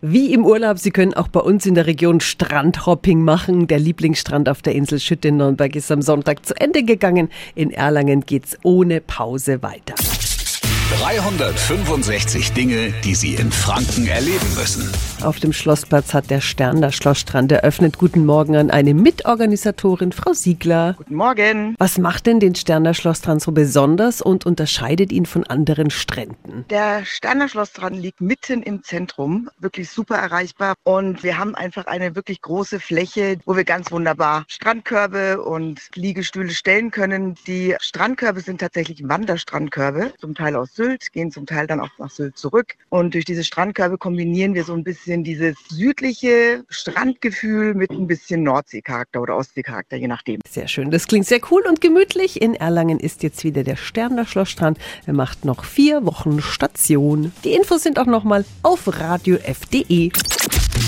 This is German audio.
Wie im Urlaub, Sie können auch bei uns in der Region Strandhopping machen. Der Lieblingsstrand auf der Insel Schütt in Nürnberg ist am Sonntag zu Ende gegangen. In Erlangen geht's ohne Pause weiter. 365 Dinge, die Sie in Franken erleben müssen. Auf dem Schlossplatz hat der Stern der Schlossstrand eröffnet. Guten Morgen an eine Mitorganisatorin, Frau Siegler. Guten Morgen. Was macht denn den Sterner Schlossstrand so besonders und unterscheidet ihn von anderen Stränden? Der Sterner Schlossstrand liegt mitten im Zentrum, wirklich super erreichbar. Und wir haben einfach eine wirklich große Fläche, wo wir ganz wunderbar Strandkörbe und Liegestühle stellen können. Die Strandkörbe sind tatsächlich Wanderstrandkörbe, zum Teil aus Sylt, gehen zum Teil dann auch nach Sylt zurück. Und durch diese Strandkörbe kombinieren wir so ein bisschen dieses südliche Strandgefühl mit ein bisschen Nordseecharakter oder Ostseecharakter, je nachdem. Sehr schön. Das klingt sehr cool und gemütlich. In Erlangen ist jetzt wieder der Stern der Schlossstrand. Er macht noch vier Wochen Station. Die Infos sind auch nochmal auf radiof.de.